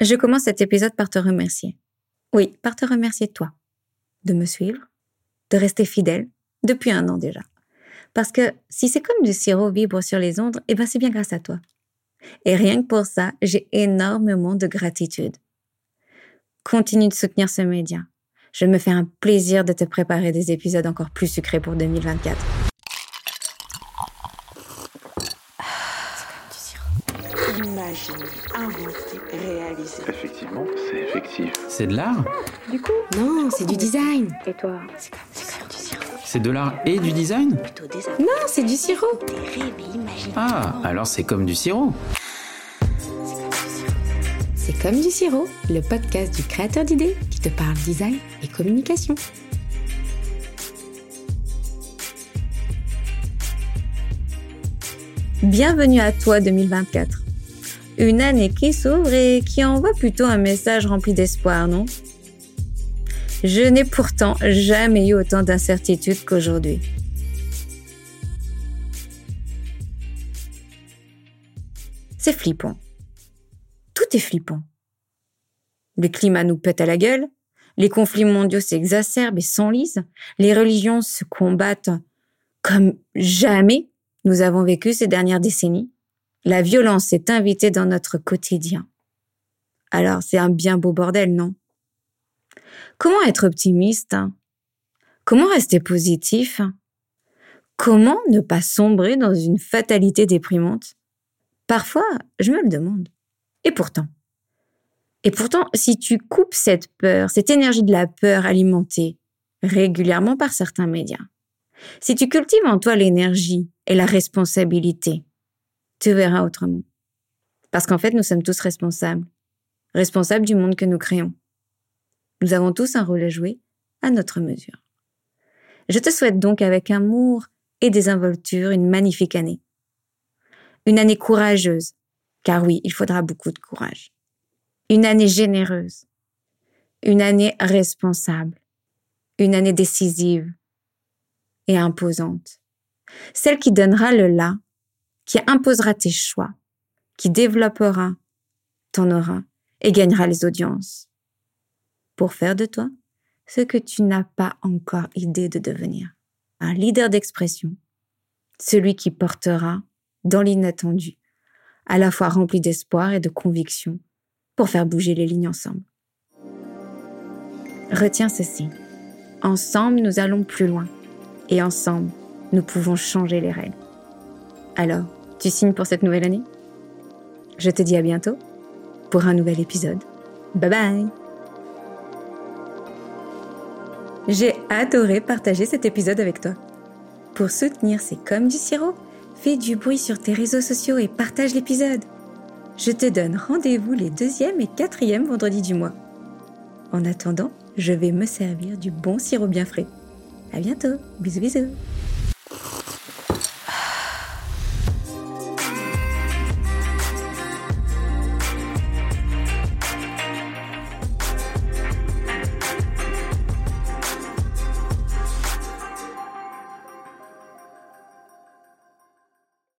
Je commence cet épisode par te remercier. Oui, par te remercier toi, de me suivre, de rester fidèle depuis un an déjà. Parce que si c'est comme du sirop vibre sur les ondes, eh ben c'est bien grâce à toi. Et rien que pour ça, j'ai énormément de gratitude. Continue de soutenir ce média. Je me fais un plaisir de te préparer des épisodes encore plus sucrés pour 2024. Imaginer, inventer, réaliser. Effectivement, c'est effectif. C'est de l'art Du coup, Non, c'est du design. et toi C'est comme, comme du sirop. C'est de l'art et du design Plutôt des Non, c'est du sirop. des rêves et imaginer. Ah, alors c'est comme du sirop. C'est comme du sirop, le podcast du créateur d'idées qui te parle design et communication. Bienvenue à toi 2024. Une année qui s'ouvre et qui envoie plutôt un message rempli d'espoir, non? Je n'ai pourtant jamais eu autant d'incertitudes qu'aujourd'hui. C'est flippant. Tout est flippant. Le climat nous pète à la gueule, les conflits mondiaux s'exacerbent et s'enlisent, les religions se combattent comme jamais nous avons vécu ces dernières décennies. La violence est invitée dans notre quotidien. Alors c'est un bien beau bordel, non? Comment être optimiste hein? Comment rester positif? Comment ne pas sombrer dans une fatalité déprimante? Parfois, je me le demande. Et pourtant. Et pourtant, si tu coupes cette peur, cette énergie de la peur alimentée régulièrement par certains médias, si tu cultives en toi l'énergie et la responsabilité, tu verras autrement. Parce qu'en fait, nous sommes tous responsables. Responsables du monde que nous créons. Nous avons tous un rôle à jouer à notre mesure. Je te souhaite donc avec amour et désinvolture une magnifique année. Une année courageuse, car oui, il faudra beaucoup de courage. Une année généreuse. Une année responsable. Une année décisive et imposante. Celle qui donnera le là, qui imposera tes choix, qui développera ton aura et gagnera les audiences. Pour faire de toi ce que tu n'as pas encore idée de devenir. Un leader d'expression. Celui qui portera dans l'inattendu, à la fois rempli d'espoir et de conviction, pour faire bouger les lignes ensemble. Retiens ceci. Ensemble, nous allons plus loin. Et ensemble, nous pouvons changer les règles. Alors, tu signes pour cette nouvelle année Je te dis à bientôt pour un nouvel épisode. Bye bye J'ai adoré partager cet épisode avec toi. Pour soutenir C'est comme du sirop, fais du bruit sur tes réseaux sociaux et partage l'épisode. Je te donne rendez-vous les deuxième et quatrième vendredis du mois. En attendant, je vais me servir du bon sirop bien frais. À bientôt. Bisous bisous.